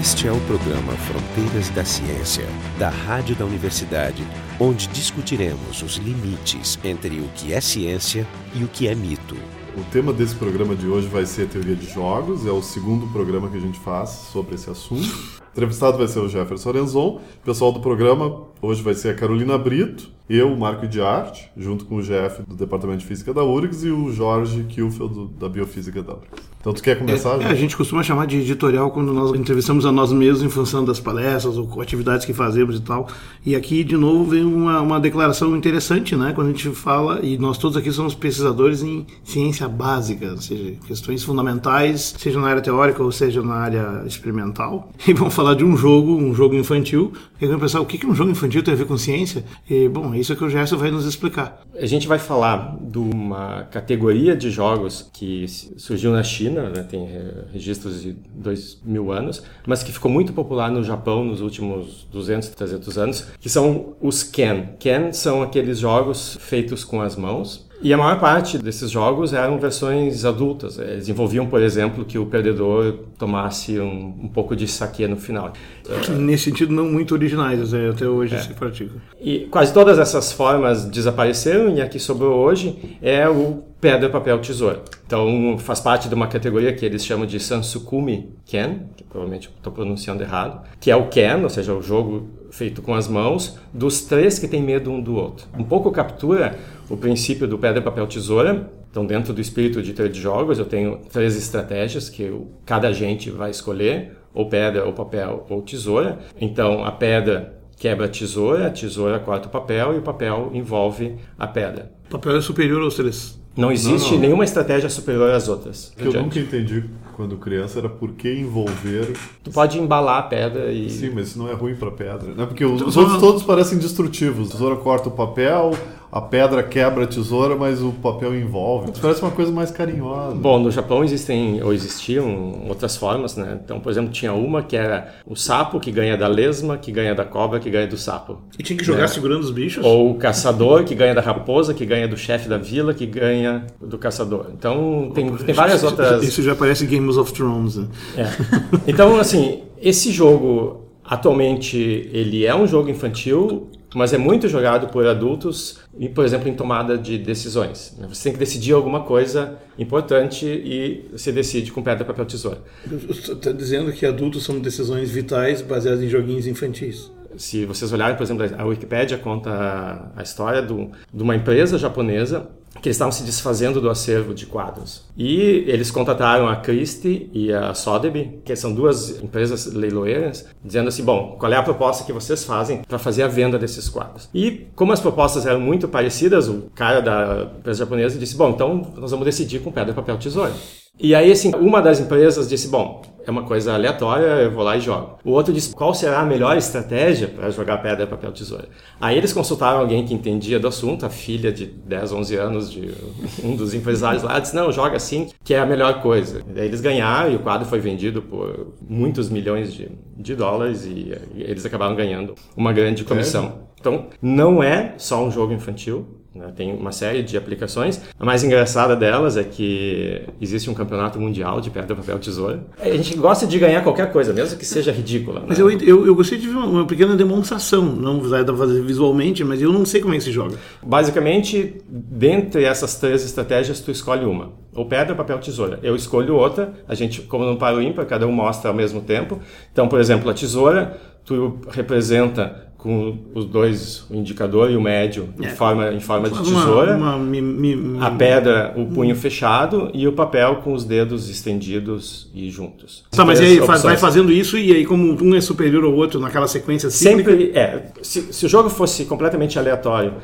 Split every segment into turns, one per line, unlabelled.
Este é o programa Fronteiras da Ciência, da Rádio da Universidade, onde discutiremos os limites entre o que é ciência e o que é mito.
O tema desse programa de hoje vai ser a teoria de jogos, é o segundo programa que a gente faz sobre esse assunto. O entrevistado vai ser o Jefferson Orenzon, pessoal do programa hoje vai ser a Carolina Brito, eu, Marco de Arte, junto com o Jeff do Departamento de Física da URGS e o Jorge Kielfeld da Biofísica da URGS. Então, tu quer começar?
É, a gente costuma chamar de editorial quando nós entrevistamos a nós mesmos em função das palestras ou atividades que fazemos e tal. E aqui, de novo, vem uma, uma declaração interessante, né? Quando a gente fala, e nós todos aqui somos pesquisadores em ciência básica, ou seja, questões fundamentais, seja na área teórica ou seja na área experimental. E vamos falar de um jogo, um jogo infantil. E vamos pensar, o que, que um jogo infantil tem a ver com ciência? E, bom, é que o Gerson vai nos explicar.
A gente vai falar de uma categoria de jogos que surgiu na China né, tem registros de dois mil anos, mas que ficou muito popular no Japão nos últimos 200, 300 anos, que são os Ken. Ken são aqueles jogos feitos com as mãos, e a maior parte desses jogos eram versões adultas. Eles envolviam, por exemplo, que o perdedor tomasse um, um pouco de saque no final.
Nesse sentido, não muito originais, né? até hoje
é.
se pratica.
E quase todas essas formas desapareceram e a que sobrou hoje é o pedra, papel, tesoura. Então faz parte de uma categoria que eles chamam de Sansukumi Ken, que provavelmente estou pronunciando errado, que é o Ken, ou seja, o jogo feito com as mãos, dos três que têm medo um do outro. Um pouco captura o princípio do pedra, papel, tesoura. Então, dentro do espírito de trade jogos, eu tenho três estratégias que eu, cada agente vai escolher, ou pedra, ou papel, ou tesoura. Então, a pedra quebra a tesoura, a tesoura corta o papel e o papel envolve a pedra.
O papel é superior aos três.
Não existe não, não. nenhuma estratégia superior às outras.
Que eu nunca entendi quando criança era por que envolver.
Tu pode embalar a pedra e.
Sim, mas isso não é ruim para pedra, né? Porque os, os outros todos parecem destrutivos. A tesoura corta o papel, a pedra quebra a tesoura, mas o papel envolve. Isso parece uma coisa mais carinhosa.
Bom, no Japão existem ou existiam outras formas, né? Então, por exemplo, tinha uma que era o sapo que ganha da lesma, que ganha da cobra, que ganha do sapo.
E tinha que jogar né? segurando os bichos?
Ou o caçador que ganha da raposa, que ganha do chefe da vila, que ganha do caçador. Então, tem, tem várias outras.
Isso já parece Game of Thrones. Né?
É. Então, assim, esse jogo atualmente ele é um jogo infantil mas é muito jogado por adultos, e, por exemplo, em tomada de decisões. Né? Você tem que decidir alguma coisa importante e você decide com pedra, papel, tesoura.
Você está dizendo que adultos são decisões vitais baseadas em joguinhos infantis?
Se vocês olharem, por exemplo, a Wikipédia conta a história do, de uma empresa japonesa que eles estavam se desfazendo do acervo de quadros. E eles contrataram a Christie e a Sotheby, que são duas empresas leiloeiras, dizendo assim, bom, qual é a proposta que vocês fazem para fazer a venda desses quadros? E como as propostas eram muito parecidas, o cara da empresa japonesa disse, bom, então nós vamos decidir com pedra, papel, tesoura. E aí, assim, uma das empresas disse, bom, é uma coisa aleatória, eu vou lá e jogo. O outro disse qual será a melhor estratégia para jogar pedra, papel, tesoura. Aí eles consultaram alguém que entendia do assunto, a filha de 10, 11 anos de um dos empresários lá, disse, não, joga assim, que é a melhor coisa. Daí eles ganharam e o quadro foi vendido por muitos milhões de, de dólares e, eles acabaram ganhando uma grande comissão. É. Então, não é só um jogo infantil, né? Tem uma série de aplicações. A mais engraçada delas é que existe um campeonato mundial de pedra, papel, tesoura. A gente gosta de ganhar qualquer coisa, mesmo que seja ridícula. Né?
Mas eu, eu, eu gostei de ver uma pequena demonstração. Não vai fazer visualmente, mas eu não sei como é que se joga.
Basicamente, dentre essas três estratégias, tu escolhe uma. Ou pedra, papel, tesoura. Eu escolho outra. A gente, como no paro ímpar, cada um mostra ao mesmo tempo. Então, por exemplo, a tesoura, tu representa com os dois, o indicador e o médio, é. em forma, em forma de tesoura. Uma, uma, a pedra, o punho fechado e o papel com os dedos estendidos e juntos.
Tá, mas aí opções. vai fazendo isso e aí como um é superior ao outro naquela sequência
cíclica? Sempre, é. Se, se o jogo fosse completamente aleatório,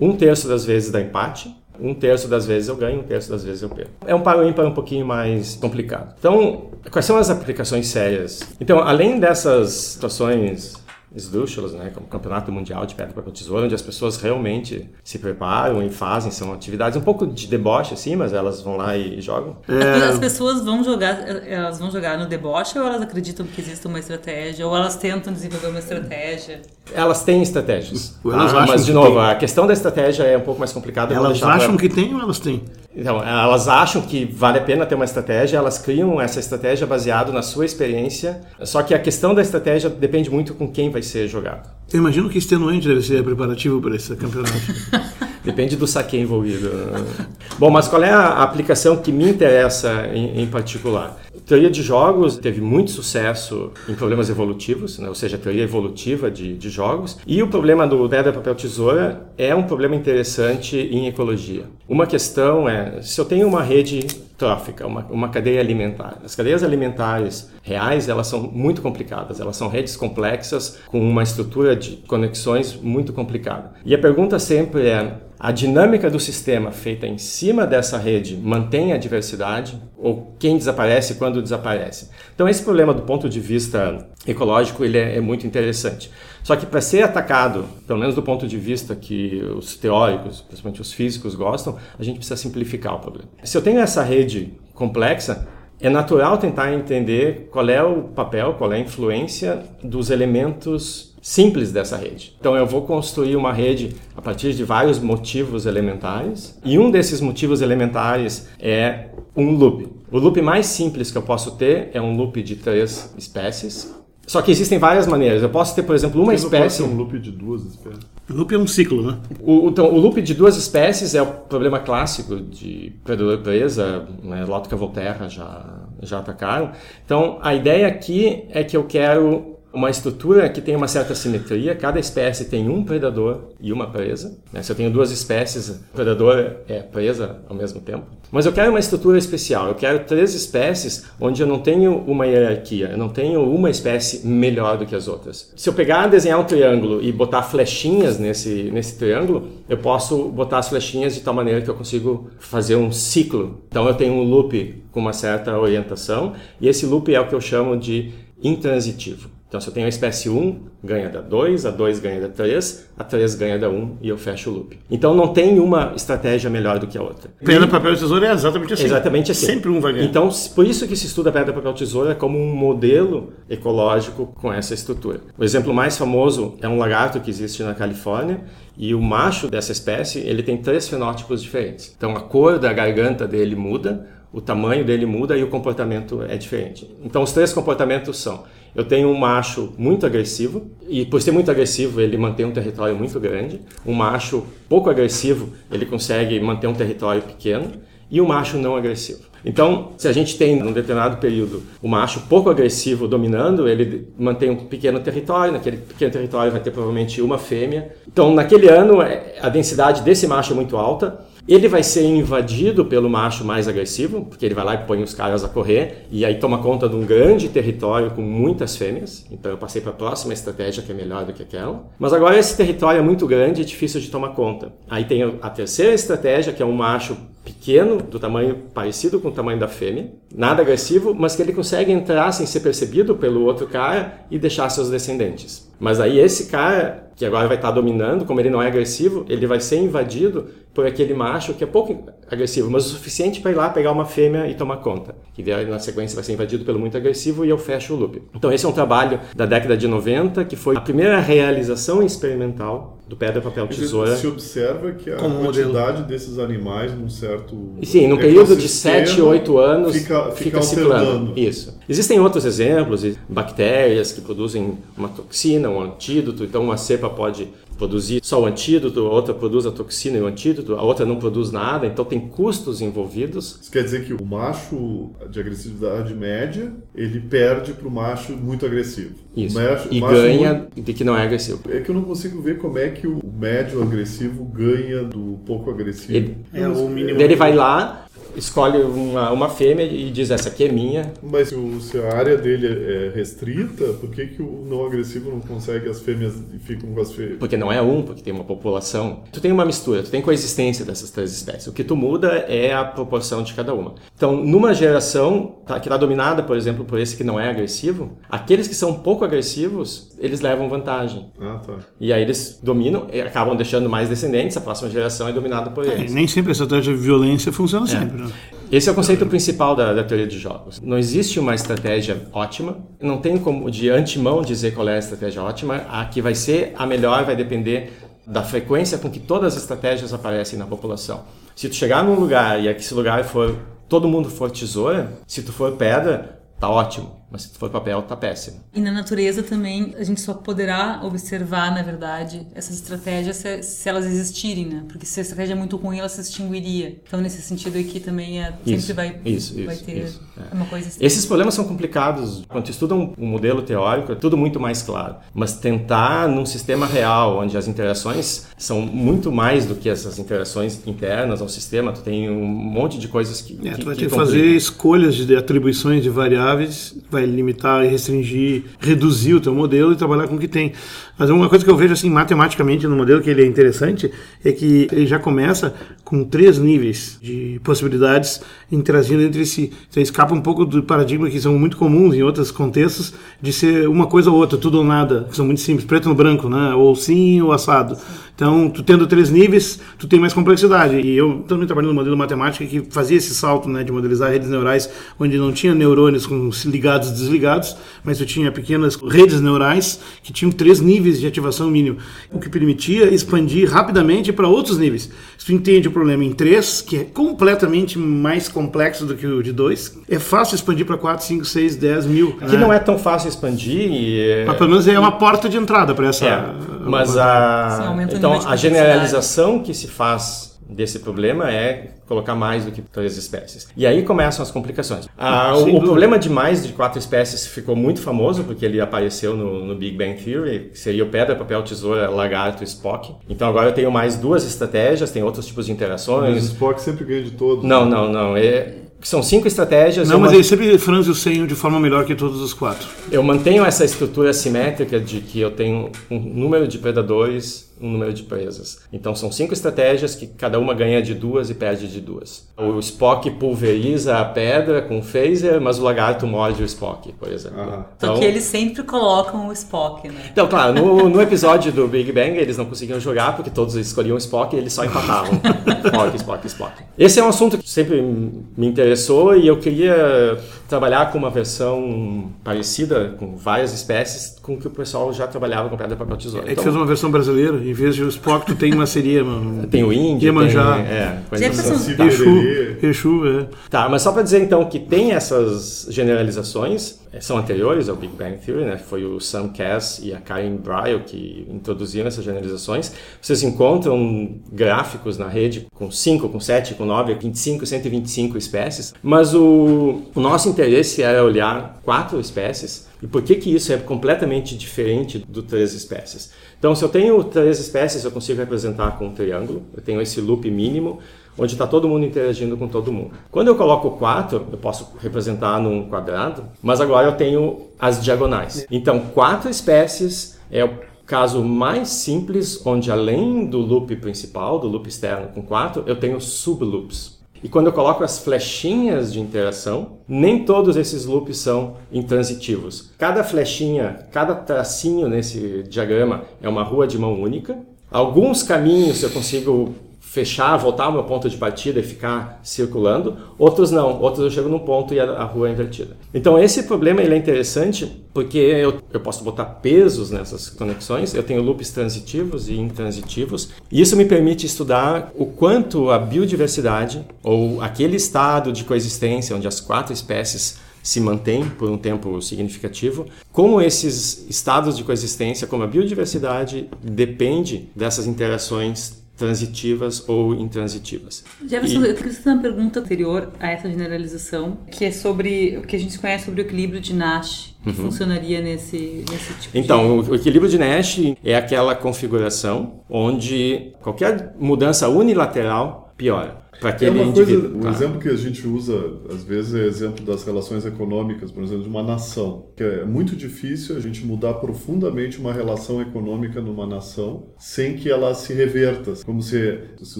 um terço das vezes dá empate, um terço das vezes eu ganho, um terço das vezes eu perco. É um par ímpar um pouquinho mais complicado. Então, quais são as aplicações sérias? Então, além dessas situações esdrúxulas, né, como o Campeonato Mundial de Pedra, Papel, Tesoura, onde as pessoas realmente se preparam e fazem, são atividades um pouco de deboche, assim, mas elas vão lá e, jogam.
É... As pessoas vão jogar, elas vão jogar no deboche ou elas acreditam que existe uma estratégia, ou elas tentam desenvolver uma estratégia?
Elas têm estratégias. Elas ah, mas, de novo, tem. a questão da estratégia é um pouco mais complicada.
Elas acham que tem ou elas têm?
Então, elas acham que vale a pena ter uma estratégia, elas criam essa estratégia baseado na sua experiência, só que a questão da estratégia depende muito com quem vai ser jogado.
Eu imagino que extenuante deve ser preparativo para esse campeonato.
Depende do saque envolvido. Bom, mas qual é a aplicação que me interessa em, em particular? teoria de jogos teve muito sucesso em problemas evolutivos, né? ou seja, teoria evolutiva de, de jogos. E o problema do pedra, papel, tesoura é um problema interessante em ecologia. Uma questão é, se eu tenho uma rede trófica, uma, uma cadeia alimentar. As cadeias alimentares reais, elas são muito complicadas, elas são redes complexas com uma estrutura de conexões muito complicada. E a pergunta sempre é, a dinâmica do sistema feita em cima dessa rede mantém a diversidade ou quem desaparece quando desaparece. Então esse problema do ponto de vista ecológico ele é, é muito interessante. Só que para ser atacado, pelo menos do ponto de vista que os teóricos, principalmente os físicos gostam, a gente precisa simplificar o problema. Se eu tenho essa rede complexa, é natural tentar entender qual é o papel, qual é a influência dos elementos simples dessa rede. Então eu vou construir uma rede a partir de vários motivos elementares, e um desses motivos elementares é um loop. O loop mais simples que eu posso ter é um loop de três espécies. Só que existem várias maneiras. Eu posso ter, por exemplo, uma espécie.
um loop de duas espécies.
O loop é um ciclo, né?
O, então, o loop de duas espécies é o problema clássico de predador-presa, né? Lótica Volterra já, já atacaram. Então, a ideia aqui é que eu quero uma estrutura que tem uma certa simetria. Cada espécie tem um predador e uma presa. Né? Se eu tenho duas espécies, o predador é presa ao mesmo tempo. Mas eu quero uma estrutura especial. Eu quero três espécies onde eu não tenho uma hierarquia. Eu não tenho uma espécie melhor do que as outras. Se eu pegar desenhar um triângulo e botar flechinhas nesse nesse triângulo, eu posso botar as flechinhas de tal maneira que eu consigo fazer um ciclo. Então eu tenho um loop com uma certa orientação e esse loop é o que eu chamo de intransitivo. Então, se eu tenho a espécie 1, ganha da 2, a 2 ganha da 3, a 3 ganha da 1 e eu fecho o loop. Então, não tem uma estratégia melhor do que a outra.
Pedra, papel e tesoura é exatamente assim.
Exatamente assim.
Sempre um vai ganhar.
Então, por isso que se estuda pedra, papel, tesoura como um modelo ecológico com essa estrutura. O exemplo mais famoso é um lagarto que existe na Califórnia e o macho dessa espécie, ele tem três fenótipos diferentes. Então, a cor da garganta dele muda, o tamanho dele muda e o comportamento é diferente. Então, os três comportamentos são: eu tenho um macho muito agressivo, e por ser muito agressivo, ele mantém um território muito grande. Um macho pouco agressivo, ele consegue manter um território pequeno. E um macho não agressivo. Então, se a gente tem, num determinado período, o macho pouco agressivo dominando, ele mantém um pequeno território, naquele pequeno território vai ter provavelmente uma fêmea. Então, naquele ano, é, a densidade desse macho é muito alta, ele vai ser invadido pelo macho mais agressivo, porque ele vai lá e põe os caras a correr, e aí toma conta de um grande território com muitas fêmeas. Então eu passei para a próxima estratégia que é melhor do que aquela. Mas agora esse território é muito grande e difícil de tomar conta. Aí tem a terceira estratégia, que é um macho pequeno, do tamanho parecido com o tamanho da fêmea, nada agressivo, mas que ele consegue entrar sem ser percebido pelo outro cara e deixar seus descendentes. Mas aí esse cara, que agora vai estar dominando, como ele não é agressivo, ele vai ser invadido por aquele macho que é pouco agressivo, mas o suficiente para ir lá pegar uma fêmea e tomar conta. Que na sequência vai ser invadido pelo muito agressivo e eu fecho o loop. Então esse é um trabalho da década de 90, que foi a primeira realização experimental do pedra, papel, tesoura.
Se observa que a
Como
quantidade
modelo.
desses animais num certo
Sim, no período de 7,
ecossistema
8 anos
fica, fica,
ciclando.
alternando.
Isso. Existem outros exemplos, bactérias que produzem uma toxina, um antídoto, então uma cepa pode produzir só o antídoto, a outra produz a toxina e o antídoto, a outra não produz nada, então tem custos envolvidos.
Isso quer dizer que o macho de agressividade média, ele perde para o macho muito agressivo.
Isso.
O macho,
e
macho
ganha
muito-
de que não é agressivo.
É que eu não consigo ver como é que o médio agressivo ganha do pouco agressivo.
Ele-
É o mínimo.
Ele vai lá, escolhe uma, uma fêmea e diz essa aqui é minha.
Mas se, o- se a área dele é restrita, por que, que o não agressivo não consegue as fêmeas e ficam com as fêmeas?
Porque não é um, porque tem uma população. Tu tem uma mistura, tu tem coexistência dessas três espécies. O que tu muda é a proporção de cada uma. Então, numa geração tá, que está dominada, por exemplo, por esse que não é agressivo, aqueles que são pouco agressivos, eles levam vantagem.
Ah, tá.
E aí eles dominam e acabam deixando mais descendentes, a próxima geração é dominada por
É,
eles.
nem sempre a estratégia de violência funciona sempre. Né?
Esse é o conceito principal da, da teoria de jogos. Não existe uma estratégia ótima, não tem como de antemão dizer qual é a estratégia ótima. A que vai ser a melhor vai depender da frequência com que todas as estratégias aparecem na população. Se tu chegar num lugar e esse lugar for todo mundo for tesoura, se tu for pedra, tá ótimo. Mas se for papel, tá péssimo.
E na natureza também, a gente só poderá observar, na verdade, essas estratégias se, se elas existirem, né? Porque se a estratégia é muito ruim, ela se extinguiria. Então, nesse sentido aqui também é, sempre
Isso,
vai,
isso,
vai
isso,
ter
isso, é.
uma coisa assim.
Esses problemas são complicados. Quando tu estuda um, um modelo teórico, é tudo muito mais claro. Mas tentar num sistema real, onde as interações são muito mais do que essas interações internas ao sistema, tu tem um monte de coisas que.
É,
que,
tu vai
que
ter que fazer escolhas de atribuições de variáveis, vai limitar e restringir, reduzir o teu modelo e trabalhar com o que tem. Mas uma coisa que eu vejo assim matematicamente no modelo que ele é interessante é que ele já começa com três níveis de possibilidades interagindo entre si. Você escapa um pouco do paradigma que são muito comuns em outros contextos de ser uma coisa ou outra, tudo ou nada, que são muito simples, preto no branco, né? Ou sim ou assado. Então, tu tendo três níveis, tu tem mais complexidade. E eu também trabalhei no modelo matemática que fazia esse salto, né, de modelizar redes neurais onde não tinha neurônios com ligados e desligados, mas tu tinha pequenas redes neurais que tinham três níveis de ativação mínimo, o que permitia expandir rapidamente para outros níveis. Se tu entende o problema em três, que é completamente mais complexo do que o de dois, é fácil expandir para quatro, cinco, seis, dez mil.
Que não é tão fácil expandir e.
Mas pelo menos é uma porta de entrada para essa.
É, mas a,
aumenta o
então, a generalização que se faz desse problema é colocar mais do que três espécies. E aí começam as complicações. Ah,
Sem
o, o problema de mais de quatro espécies ficou muito famoso porque ele apareceu no, no Big Bang Theory, que seria o pedra, papel, tesoura, lagarto e Spock. Então agora eu tenho mais duas estratégias, tem outros tipos de
Mas
interações.
o Spock sempre ganha de todos.
Não, não, não. É, são cinco estratégias.
Não, mas ele sempre franze o senho de forma melhor que todos os quatro.
Eu mantenho essa estrutura simétrica de que eu tenho um número de predadores, um número de presas. Então são cinco estratégias que cada uma ganha de duas e perde de duas. O Spock pulveriza a pedra com o phaser, mas o lagarto morde o Spock, por exemplo.
Aham.
Só que eles sempre colocam o Spock, né?
Então, claro, no, no episódio do Big Bang eles não conseguiam jogar porque todos escolhiam o Spock e eles só empatavam. Spock, Spock, Spock. Esse é um assunto que sempre me interessou e eu queria trabalhar com uma versão parecida, com várias espécies, com o que o pessoal já trabalhava com pedra, papel, tesoura.
É que fez uma versão brasileira, em vez de o Spock, tu tem uma seria. mano.
Tem o índio,
Iemanjá.
tem... É,
Jefferson-
assim.
Saci
Exu. Exu, é.
Tá, mas só para dizer então que tem essas generalizações, são anteriores ao Big Bang Theory, né? Foi o Sam Cass e a Karen Bryle que introduziram essas generalizações. Vocês encontram gráficos na rede com 5, com 7, com 9, 25, 125 espécies, mas o, o nosso interesse era olhar quatro espécies e por que que isso é completamente diferente do três espécies. Então, se eu tenho três espécies, eu consigo representar com um triângulo, eu tenho esse loop mínimo, onde está todo mundo interagindo com todo mundo. Quando eu coloco 4, eu posso representar num quadrado, mas agora eu tenho as diagonais. Então, quatro espécies é o caso mais simples, onde além do loop principal, do loop externo com 4, eu tenho subloops. E quando eu coloco as flechinhas de interação, nem todos esses loops são intransitivos. Cada flechinha, cada tracinho nesse diagrama é uma rua de mão única. Alguns caminhos eu consigo fechar, voltar ao meu ponto de partida e ficar circulando. Outros não. Outros eu chego num ponto e a, rua é invertida. Então esse problema ele é interessante porque eu, eu posso botar pesos nessas conexões. Eu tenho loops transitivos e intransitivos. E isso me permite estudar o quanto a biodiversidade ou aquele estado de coexistência onde as quatro espécies se mantém por um tempo significativo, como esses estados de coexistência, como a biodiversidade depende dessas interações transitivas ou intransitivas.
Jefferson,
E-
eu queria fazer uma pergunta anterior a essa generalização, que é sobre o que a gente conhece sobre o equilíbrio de Nash, que funcionaria nesse, nesse tipo de...
Uhum. Então, o o equilíbrio de Nash é aquela configuração onde qualquer mudança unilateral piora para
É
aquele
uma coisa,
indivíduo. claro.
exemplo que a gente usa, às vezes, é exemplo das relações econômicas, por exemplo, de uma nação. Que é muito difícil a gente mudar profundamente uma relação econômica numa nação sem que ela se reverta. Como se, se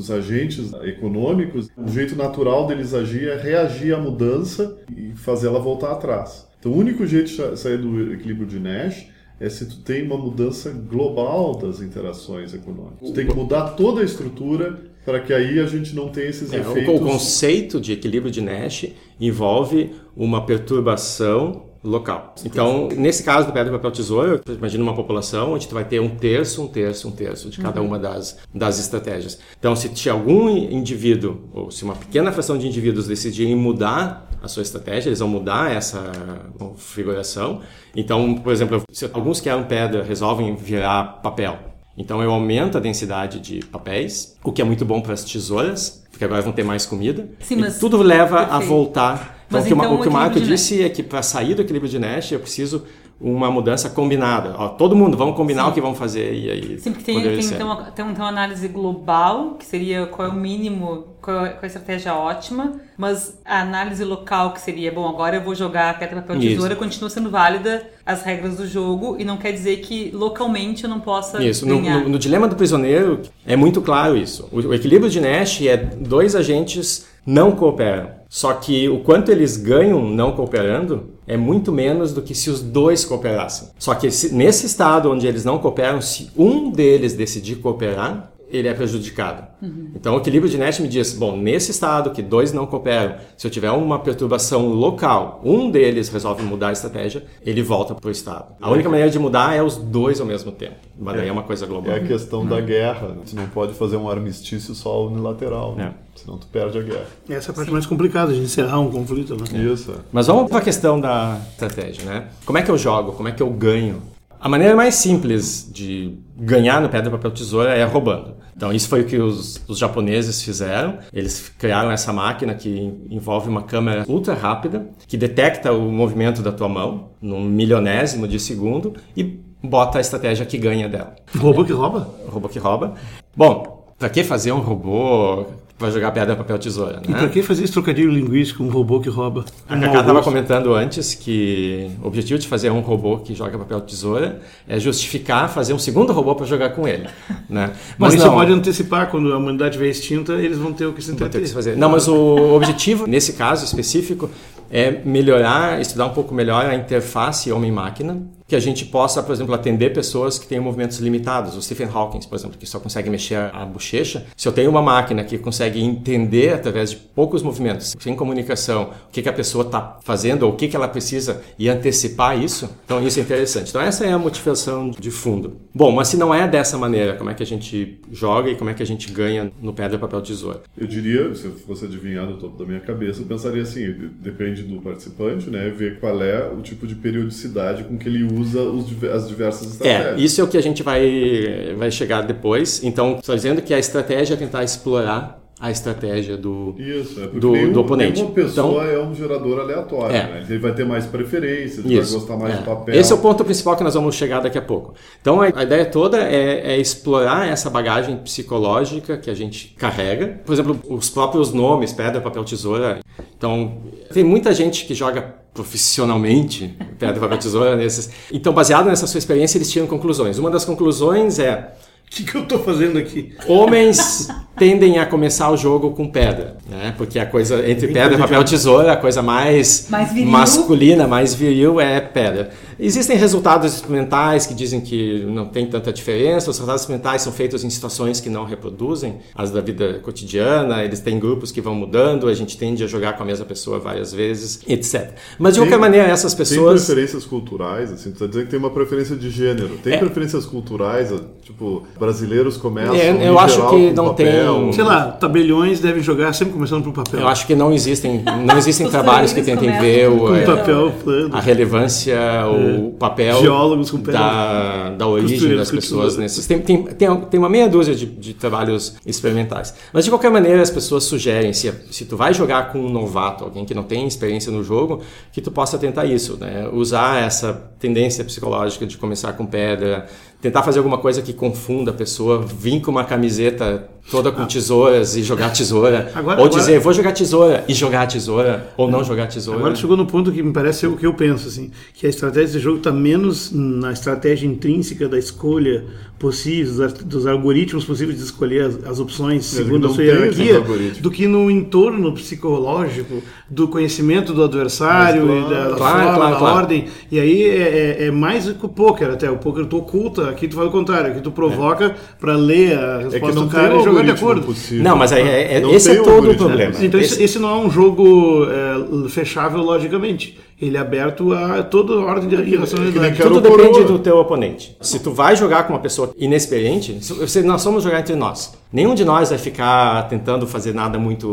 os agentes econômicos, o jeito natural deles agir é reagir à mudança e fazer ela voltar atrás. Então, o único jeito de sa- sair do equilíbrio de Nash é se tu tem uma mudança global das interações econômicas. Tu tem que mudar toda a estrutura para que aí a gente não tenha esses
É, o-
efeitos.
o conceito de equilíbrio de Nash envolve uma perturbação local. Então, nesse caso do pedra, papel, tesoura, imagina uma população onde tu vai ter um terço, um terço, um terço de cada uma das, das estratégias. Então, se algum indivíduo, ou se uma pequena fração de indivíduos decidirem mudar a sua estratégia, eles vão mudar essa configuração. Então, por exemplo, se alguns que eram pedra resolvem virar papel, então eu aumento a densidade de papéis, o que é muito bom para as tesouras, porque agora vão ter mais comida.
Sim, mas...
tudo leva Perfeito. a voltar.
Então,
o que,
então,
o, que o Marco disse é que para sair do equilíbrio de Nash eu preciso uma mudança combinada. Ó, todo mundo, vamos combinar
Sim.
o que vamos fazer e aí.
Sim, porque tem, tem, tem, uma, tem, uma análise global, que seria qual é o mínimo, qual é a estratégia ótima, mas a análise local, que seria, bom, agora eu vou jogar pedra, papel, tesoura, Isso. continua sendo válida as regras do jogo e não quer dizer que localmente eu não possa
Isso. No, no, no dilema do prisioneiro é muito claro isso. O, o equilíbrio de Nash é dois agentes não cooperam. Só que o quanto eles ganham não cooperando é muito menos do que se os dois cooperassem. Só que se, nesse estado onde eles não cooperam, se um deles decidir cooperar, ele é prejudicado. Uhum. Então, o equilíbrio de Nash me diz, bom, nesse estado que dois não cooperam, se eu tiver uma perturbação local, um deles resolve mudar a estratégia, ele volta para o estado. A única maneira de mudar é os dois ao mesmo tempo. Mas daí é, é uma coisa global.
É a questão uhum. da guerra. Né? Você não pode fazer um armistício só unilateral, né? é. senão tu perde a guerra.
Essa é a parte Sim. mais complicada de encerrar um conflito, né?
Isso.
Mas vamos para a questão da estratégia, né? Como é que eu jogo? Como é que eu ganho? A maneira mais simples de ganhar no pedra, papel, tesoura é roubando. Então, isso foi o que os, os, japoneses fizeram. Eles criaram essa máquina que envolve uma câmera ultra rápida, que detecta o movimento da tua mão, num milionésimo de segundo, e bota a estratégia que ganha dela.
Robô que rouba?
Robô que rouba. Bom, para que fazer um robô vai jogar pedra, papel, tesoura. Né?
E pra que fazer esse trocadilho linguístico, um robô que rouba?
A um Cacá estava comentando antes que o objetivo de fazer um robô que joga papel, tesoura é justificar fazer um segundo robô para jogar com ele. Né?
Mas, mas isso pode antecipar, quando a humanidade estiver extinta, eles vão ter o que se entreter.
Não, mas o objetivo, nesse caso específico, é melhorar, estudar um pouco melhor a interface homem-máquina que a gente possa, por exemplo, atender pessoas que têm movimentos limitados. O Stephen Hawking, por exemplo, que só consegue mexer a bochecha. Se eu tenho uma máquina que consegue entender através de poucos movimentos, sem comunicação, o que, que a pessoa está fazendo ou o que, que ela precisa e antecipar isso, então isso é interessante. Então essa é a motivação de fundo. Bom, mas se não é dessa maneira, como é que a gente joga e como é que a gente ganha no pedra, papel, tesoura?
Eu diria, se eu fosse adivinhar no topo da minha cabeça, eu pensaria assim, depende do participante, né, ver qual é o tipo de periodicidade com que ele usa usa os, as diversas estratégias.
É, isso é o que a gente vai, vai chegar depois. Então, estou dizendo que a estratégia é tentar explorar a estratégia do,
Isso, é
do,
nenhum,
do oponente.
Uma pessoa então, é um gerador aleatório, é. né? Ele vai ter mais preferências, vai gostar mais
é.
do papel.
Esse é o ponto principal que nós vamos chegar daqui a pouco. Então a, a ideia toda é, é, explorar essa bagagem psicológica que a gente carrega. Por exemplo, os próprios nomes, pedra, papel, tesoura. Então, tem muita gente que joga profissionalmente pedra, papel, tesoura nesses. Então, baseado nessa sua experiência, eles tiram conclusões. Uma das conclusões é
o que, que eu estou fazendo aqui?
Homens tendem a começar o jogo com pedra, né? Porque a coisa entre pedra e papel tesoura, a coisa mais,
mais
masculina, mais viril é pedra. Existem resultados experimentais que dizem que não tem tanta diferença. Os resultados experimentais são feitos em situações que não reproduzem as da vida cotidiana. Eles têm grupos que vão mudando. A gente tende a jogar com a mesma pessoa várias vezes, etc. Mas de tem, qualquer maneira, essas pessoas.
Tem preferências culturais, assim. Tu está dizendo que tem uma preferência de gênero. Tem é. preferências culturais, tipo brasileiros começam. É,
eu acho
geral,
que não papel.
tem. Sei lá, tabeliões devem jogar sempre começando por papel.
Eu acho que não existem, não existem trabalhos que tentem ver o,
é, papel,
a relevância, é. o papel
Geólogos com
da, da origem das pessoas nesses. Tem, tem, tem, tem uma meia dúzia de, de, trabalhos experimentais. Mas de qualquer maneira, as pessoas sugerem, se, se tu vai jogar com um novato, alguém que não tem experiência no jogo, que tu possa tentar isso, né? Usar essa tendência psicológica de começar com pedra, tentar fazer alguma coisa que confunda a pessoa, vir com uma camiseta toda com ah. tesouras e jogar tesoura, agora, ou agora... dizer vou jogar tesoura e jogar tesoura, ou não jogar tesoura.
Agora chegou no ponto que me parece ser o que eu penso, assim, que a estratégia de jogo está menos na estratégia intrínseca da escolha possível, dos algoritmos possíveis de escolher as, as opções segundo a sua hierarquia, do que no entorno psicológico do conhecimento do adversário claro, e da, da claro, forma, claro, da ordem. E aí é, é, é mais que o poker até. O poker tu oculta, aqui tu faz o contrário, aqui tu provoca é. para ler a resposta é do cara e jogar jogar de acordo.
possível.
Não, mas aí é- é-
Não
esse é todo o problema.
Então esse,
Esse-
esse não é um jogo é, fechável logicamente. Ele é aberto a toda ordem de
que
irracionalidade.
quero-
Tudo depende
coroa.
do teu oponente. Se tu vai jogar com uma pessoa inexperiente, se nós vamos jogar entre nós, nenhum de nós vai ficar tentando fazer nada muito,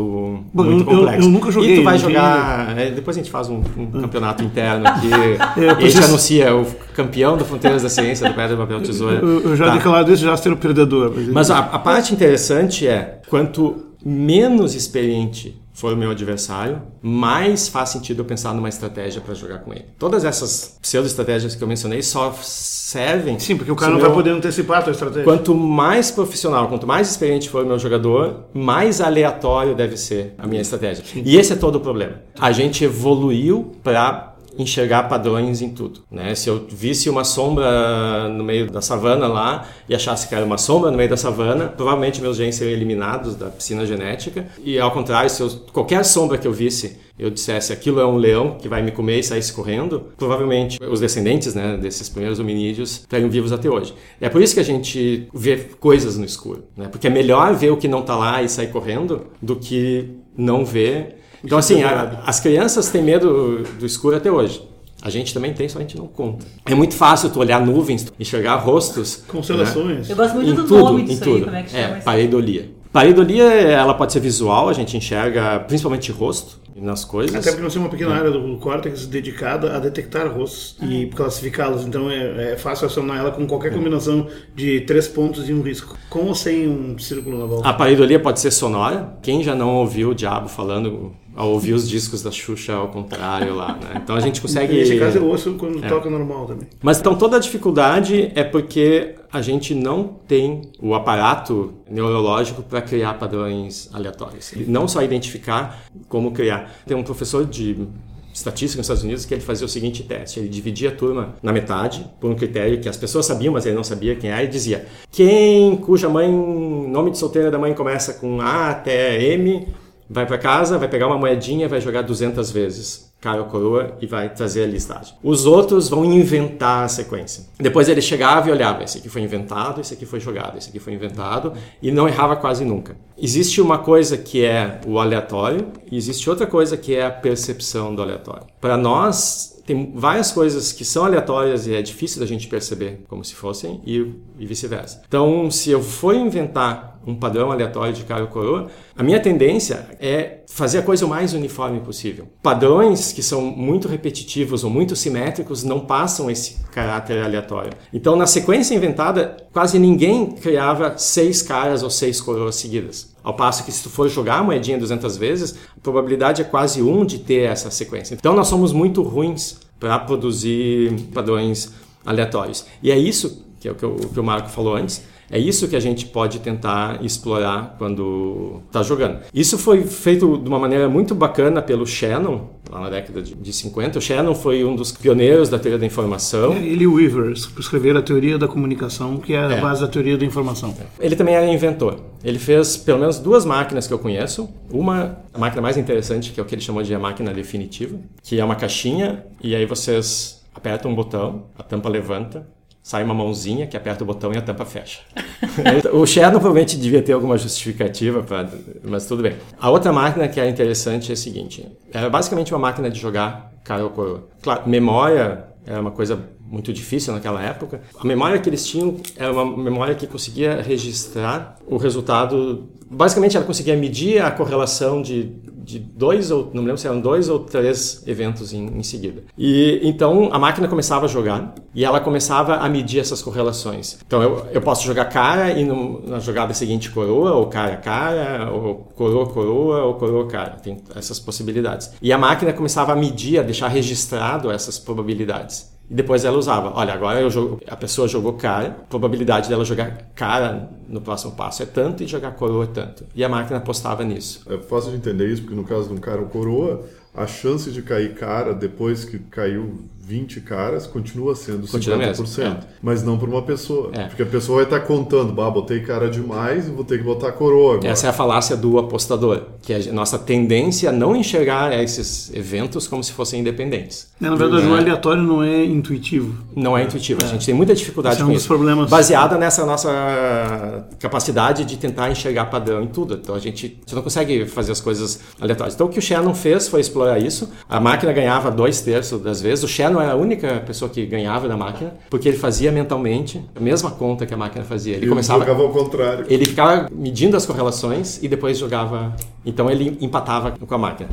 Bom,
muito
eu- eu-
complexo.
eu nunca joguei,
E tu vai jogar. é, depois a gente faz um, um campeonato interno que
É,
a gente anuncia o campeão do Fronteiras da Ciência, do Pedra, Papel, Tesoura.
Eu, eu já
Tá.
declarado isso, já ser o perdedor. Mas,
Mas a, a parte interessante é, quanto menos experiente for o meu adversário, mais faz sentido eu pensar numa estratégia para jogar com ele. Todas essas pseudo-estratégias que eu mencionei só servem...
Sim, porque o cara não
meu-
vai poder antecipar a tua estratégia.
Quanto mais profissional, quanto mais experiente for o meu jogador, mais aleatório deve ser a minha estratégia. E esse é todo o problema. A gente evoluiu para enxergar padrões em tudo. Né? Se eu visse uma sombra no meio da savana lá e achasse que era uma sombra no meio da savana, provavelmente meus genes seriam eliminados da piscina genética. E ao contrário, se eu, qualquer sombra que eu visse eu dissesse aquilo é um leão que vai me comer e sair correndo, provavelmente os descendentes né, desses primeiros hominídeos estariam vivos até hoje. É por isso que a gente vê coisas no escuro, né? porque é melhor ver o que não está lá e sair correndo do que não ver. Então, assim, a- as crianças têm medo do escuro até hoje. A gente também tem, só a gente não conta. É muito fácil tu olhar nuvens, enxergar rostos.
Constelações.
Eu gosto muito
Em
do
tudo,
nome
em
disso
tudo.
aí, como é que chama
É, pareidolia. Pareidolia, ela pode ser visual, a gente enxerga principalmente rosto nas coisas.
Até porque nós temos uma pequena área do córtex dedicada a detectar rostos e classificá-los. Então é, é fácil acionar ela com qualquer combinação de três pontos e um risco. Com ou sem um círculo na volta.
A pareidolia pode ser sonora. Quem já não ouviu o diabo falando ao ouvir os discos da Xuxa ao contrário lá, né? Então a gente consegue...
Nesse caso eu ouço quando
É.
toca normal também.
Mas então toda a dificuldade é porque a gente não tem o aparato neurológico para criar padrões aleatórios. E Não só identificar, como criar. Tem um professor de estatística nos Estados Unidos que ele fazia o seguinte teste: ele dividia a turma na metade por um critério que as pessoas sabiam, mas ele não sabia quem era, e dizia: quem cuja mãe, nome de solteira da mãe começa com A até M, vai para casa, vai pegar uma moedinha, vai jogar 200 vezes cara ou coroa e vai trazer a listagem. Os outros vão inventar a sequência. Depois ele chegava e olhava, esse aqui foi inventado, esse aqui foi jogado, esse aqui foi inventado e não errava quase nunca. Existe uma coisa que é o aleatório e existe outra coisa que é a percepção do aleatório. Para nós tem várias coisas que são aleatórias e é difícil da gente perceber como se fossem e, e vice-versa. Então, se eu for inventar um padrão aleatório de cara ou coroa, a minha tendência é fazer a coisa o mais uniforme possível. Padrões que são muito repetitivos ou muito simétricos não passam esse caráter aleatório. Então, na sequência inventada, quase ninguém criava seis caras ou seis coroas seguidas. Ao passo que se tu for jogar a moedinha 200 vezes, a probabilidade é quase um de ter essa sequência. Então nós somos muito ruins para produzir padrões aleatórios. E é isso que é o que, o que o Marco falou antes. É isso que a gente pode tentar explorar quando está jogando. Isso foi feito de uma maneira muito bacana pelo Shannon, lá na década de, de 50. O Shannon foi um dos pioneiros da teoria da informação.
Ele e o Weaver escreveram a teoria da comunicação, que é a
É.
base da teoria da informação.
Ele também era inventor. Ele fez pelo menos duas máquinas que eu conheço. Uma, a máquina mais interessante, que é o que ele chamou de a máquina definitiva, que é uma caixinha e aí vocês apertam um botão, a tampa levanta, sai uma mãozinha que aperta o botão e a tampa fecha. o Shannon provavelmente devia ter alguma justificativa, pra, mas tudo bem. A outra máquina que é interessante é a seguinte: era basicamente uma máquina de jogar cara ou coroa. Claro, memória era uma coisa muito difícil naquela época. A memória que eles tinham era uma memória que conseguia registrar o resultado. Basicamente, ela conseguia medir a correlação de, de dois ou não me lembro se eram dois ou três eventos em, em seguida. E então a máquina começava a jogar e ela começava a medir essas correlações. Então eu, eu posso jogar cara e no- na jogada seguinte coroa ou cara cara ou coroa coroa ou coroa cara. Tem essas possibilidades. E a máquina começava a medir, a deixar registrado essas probabilidades. E depois ela usava, olha, agora jogo- a pessoa jogou cara, a probabilidade dela jogar cara no próximo passo é tanto e jogar coroa é tanto. E a máquina apostava nisso.
É fácil de entender isso, porque no caso de um cara ou coroa, a chance de cair cara depois que caiu 20 caras, continua sendo
Continua
50%.
mesmo, é.
Mas não por uma pessoa.
É.
Porque a pessoa vai estar contando, bah, botei cara demais e vou ter que botar coroa agora.
Essa é a falácia do apostador, que é a nossa tendência a não enxergar esses eventos como se fossem independentes.
É, na verdade, o aleatório não é intuitivo.
Não é intuitivo. A gente tem muita dificuldade
Esse é um
com
dos
isso.
problemas.
Baseada nessa nossa capacidade de tentar enxergar padrão em tudo. Então a gente, a gente não consegue fazer as coisas aleatórias. Então o que o Shannon fez foi explorar isso. A máquina ganhava dois terços das vezes. O Shannon era a única pessoa que ganhava da máquina, porque ele fazia mentalmente a mesma conta que a máquina fazia. Ele
E
começava
jogava ao contrário.
ele ficava medindo as correlações e depois jogava. Então ele empatava com a máquina.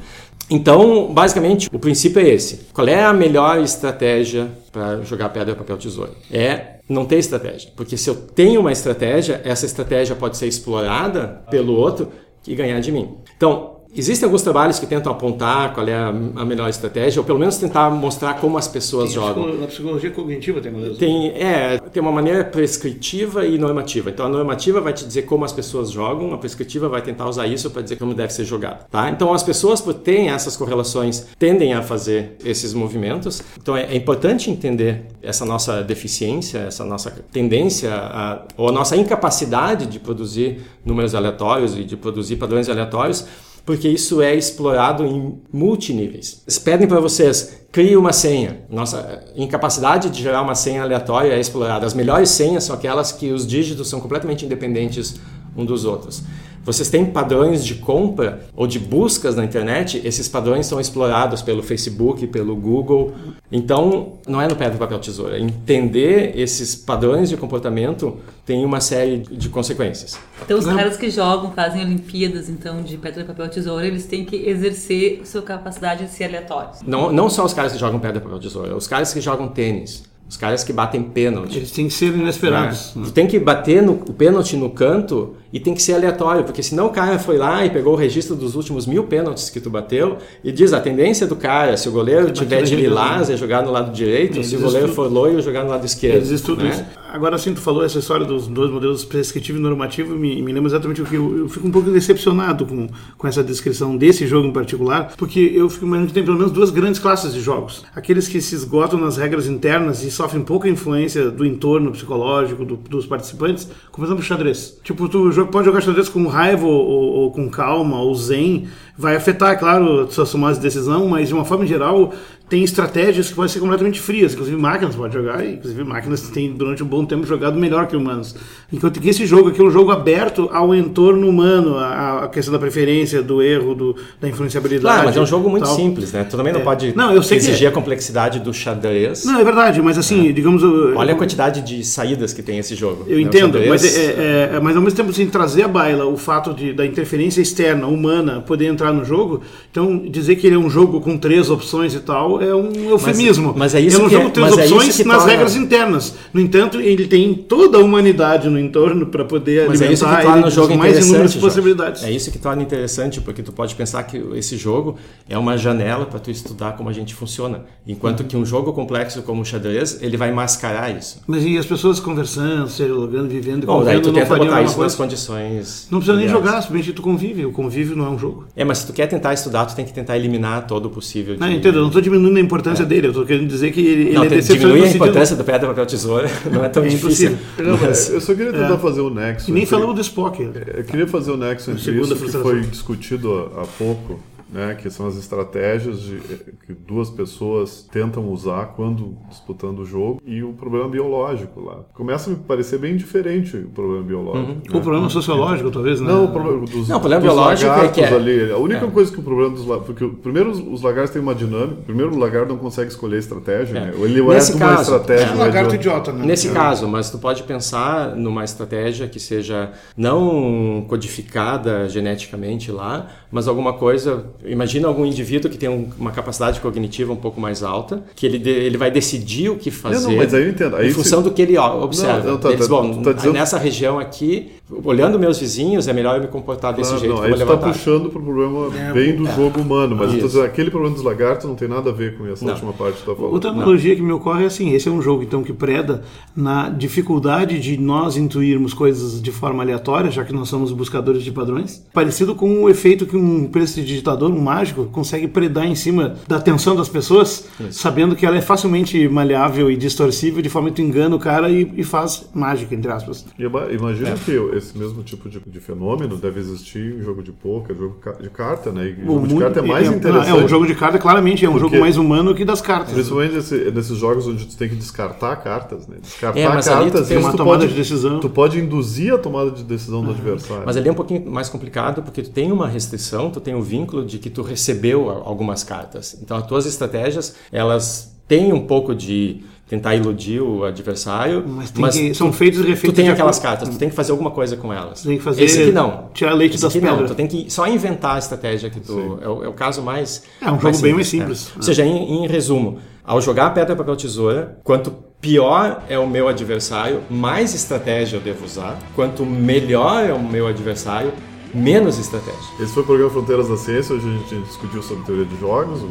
Então, basicamente, o princípio é esse. Qual é a melhor estratégia para jogar pedra, papel, tesoura? É não ter estratégia. Porque se eu tenho uma estratégia, essa estratégia pode ser explorada pelo outro e ganhar de mim. Então, Existem alguns trabalhos que tentam apontar qual é a, a melhor estratégia, ou pelo menos tentar mostrar como as pessoas jogam.
Na psicologia cognitiva tem uma
Tem, é, tem uma maneira prescritiva e normativa. Então a normativa vai te dizer como as pessoas jogam, a prescritiva vai tentar usar isso para dizer como deve ser jogado. Tá? Então as pessoas, por terem essas correlações, tendem a fazer esses movimentos. Então é, é importante entender essa nossa deficiência, essa nossa tendência, a, ou a nossa incapacidade de produzir números aleatórios e de produzir padrões aleatórios porque isso é explorado em multiníveis. Eles pedem para vocês, crie uma senha. Nossa incapacidade de gerar uma senha aleatória é explorada. As melhores senhas são aquelas que os dígitos são completamente independentes um dos outros. Vocês têm padrões de compra ou de buscas na internet, esses padrões são explorados pelo Facebook, pelo Google. Então, não é no pedra, papel, tesoura. Entender esses padrões de comportamento tem uma série de consequências.
Então os caras que jogam, fazem Olimpíadas, então, de pedra, papel, tesoura, eles têm que exercer sua capacidade de ser aleatórios.
Não, não só os caras que jogam pedra, papel, tesoura, os caras que jogam tênis, os caras que batem pênalti.
Eles têm que ser inesperados.
Tu tem que bater no, o pênalti no canto e tem que ser aleatório, porque senão o cara foi lá e pegou o registro dos últimos mil pênaltis que tu bateu e diz a tendência do cara, se o goleiro tiver de lilás, é jogar no lado direito,
Eles
se o goleiro
estudam-
for loiro, jogar no lado esquerdo.
Eles estudam
né?
isso. Agora sim, tu falou essa história dos dois modelos prescritivo e normativo, me, me lembra exatamente o que eu, eu fico um pouco decepcionado com, com essa descrição desse jogo em particular, porque eu fico imaginando que tem pelo menos duas grandes classes de jogos. Aqueles que se esgotam nas regras internas e sofrem pouca influência do entorno psicológico do- dos participantes, como por exemplo o xadrez. Tipo, tu jo- pode jogar xadrez com raiva ou, ou- ou com calma ou zen, vai afetar, é claro, suas tomadas de decisão, mas de uma forma geral tem estratégias que podem ser completamente frias, inclusive máquinas podem jogar, e inclusive máquinas têm durante um bom tempo jogado melhor que humanos. Enquanto que esse jogo aqui é um jogo aberto ao entorno humano, a, a questão da preferência, do erro, do, da influenciabilidade.
Claro, mas é um jogo muito
tal.
simples, né? Tu também não
É.
pode
Não, eu sei que
exigir
é.
a complexidade do xadrez.
Não, é verdade, mas assim, digamos... eu-
Olha a quantidade de saídas que tem esse jogo.
Eu
né?
Entendo, mas, é, é- é- mas ao mesmo tempo, assim, trazer à baila o fato de, da interferência externa, humana, poder entrar no jogo, então dizer que ele é um jogo com três opções e tal é um eufemismo.
mas é isso
um
que
jogo
é-
três
mas é isso
opções
que
nas
torna-
regras internas. No entanto, ele tem toda a humanidade no entorno para poder
Mas é isso que
alimentar
torna
ele
o jogo
mais inúmeras possibilidades.
É isso que torna interessante, porque tu pode pensar que esse jogo é uma janela para tu estudar como a gente funciona. Enquanto que um jogo complexo como o xadrez, ele vai mascarar isso.
Mas e as pessoas conversando, se dialogando, vivendo,
Bom, daí
convivendo,
tu
não
tenta botar isso nas
coisa?
condições.
Não precisa nem jogar, simplesmente tu convive. O convívio não é um jogo.
É, mas se tu quer tentar estudar, tu tem que tentar eliminar todo o possível. De...
Não, entendo, eu não estou diminuindo a importância dele, eu estou querendo dizer que ele, ele
Não,
é
tem-
decepcionante
diminuir
no
a
sentido-
importância do pedra, papel, tesoura. Não é tão
É
difícil.
Não,
Mas-
Eu só queria tentar fazer o nexo.
E nem
entre-
falamos do Spock.
Eu queria fazer o nexo entre
Segunda
isso que foi discutido há pouco, né, que são as estratégias de, que duas pessoas tentam usar quando disputando o jogo e o problema biológico lá. Começa a me parecer bem diferente o problema biológico. né?
O problema sociológico, talvez, né?
Não, o problema dos,
Não, o problema
dos
biológico é
lagartos
que é-
ali. A única
é.
coisa que o problema dos lagartos. Porque primeiro os, os lagartos têm uma dinâmica. Primeiro o lagarto não consegue escolher estratégia.
É.
Né? Ele é
Nesse
de uma estratégia.
É um
é
lagarto idiota, né?
Nesse caso, mas tu pode pensar numa estratégia que seja não codificada geneticamente lá, mas alguma coisa. Imagina algum indivíduo que tem um- uma capacidade cognitiva um pouco mais alta, que ele, de- ele vai decidir o que fazer
não, mas aí eu entendo. Aí
em
se-
função do que ele observa.
Não, não, tá-
Eles,
tá-
bom,
tá dizendo-
nessa região aqui olhando meus vizinhos, é melhor eu me comportar desse
Claro,
jeito.
não,
eu
tá
vantagem.
puxando pro problema
É,
bem do
é.
jogo humano, mas eu
Isso.
dizendo, aquele problema dos lagartos não tem nada a ver com essa
Não.
última parte que tu tá falando.
Outra analogia que me ocorre é assim, esse é um jogo então que preda na dificuldade de nós intuirmos coisas de forma aleatória, já que nós somos buscadores de padrões, parecido com o efeito que um prestidigitador, um mágico, consegue predar em cima da atenção das pessoas, sabendo que ela é facilmente maleável e distorcível, de forma que tu engana o cara e, e faz mágica, entre aspas.
Ima- Imagina
É.
que esse mesmo tipo de, de fenômeno deve existir em jogo de poker, jogo de carta, né? E
O
jogo de carta é mais
é,
interessante.
É, o jogo de carta claramente é um jogo mais humano que das cartas.
Principalmente nesse- nesses jogos onde tu tem que descartar cartas, né? Descartar
É, mas ali tu
cartas,
tem
uma
tu
tomada
pode,
de decisão.
Tu pode induzir a tomada de decisão do adversário.
Mas ali é um pouquinho mais complicado porque tu tem uma restrição, tu tem um vínculo de que tu recebeu algumas cartas. Então as tuas estratégias, elas têm um pouco de tentar iludir o adversário,
Mas, tem que- são
tu,
feitos e
tu
refeitos.
tem
de
aquelas
acordo-
cartas, tu tem que fazer alguma coisa com elas.
Tem que fazer-
Esse aqui não.
tirar leite
Esse
das
aqui não,
pedras.
tu tem que só inventar a estratégia que tu... É o, é o caso mais...
É um jogo bem mais simples.
é. Ou seja, em, em resumo, ao jogar pedra, papel, tesoura, quanto pior é o meu adversário, mais estratégia eu devo usar. Quanto melhor é o meu adversário, menos estratégia.
Esse foi o programa Fronteiras da Ciência, hoje a gente discutiu sobre teoria de jogos, o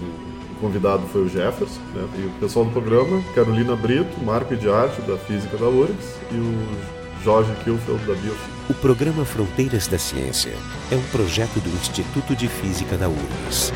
convidado foi o Jefferson, né? e o pessoal do programa, Carolina Brito, Marco de Arte, da Física da URGS, e o Jorge Kilfeld, da Biofísica.
O programa Fronteiras da Ciência é um projeto do Instituto de Física da URGS.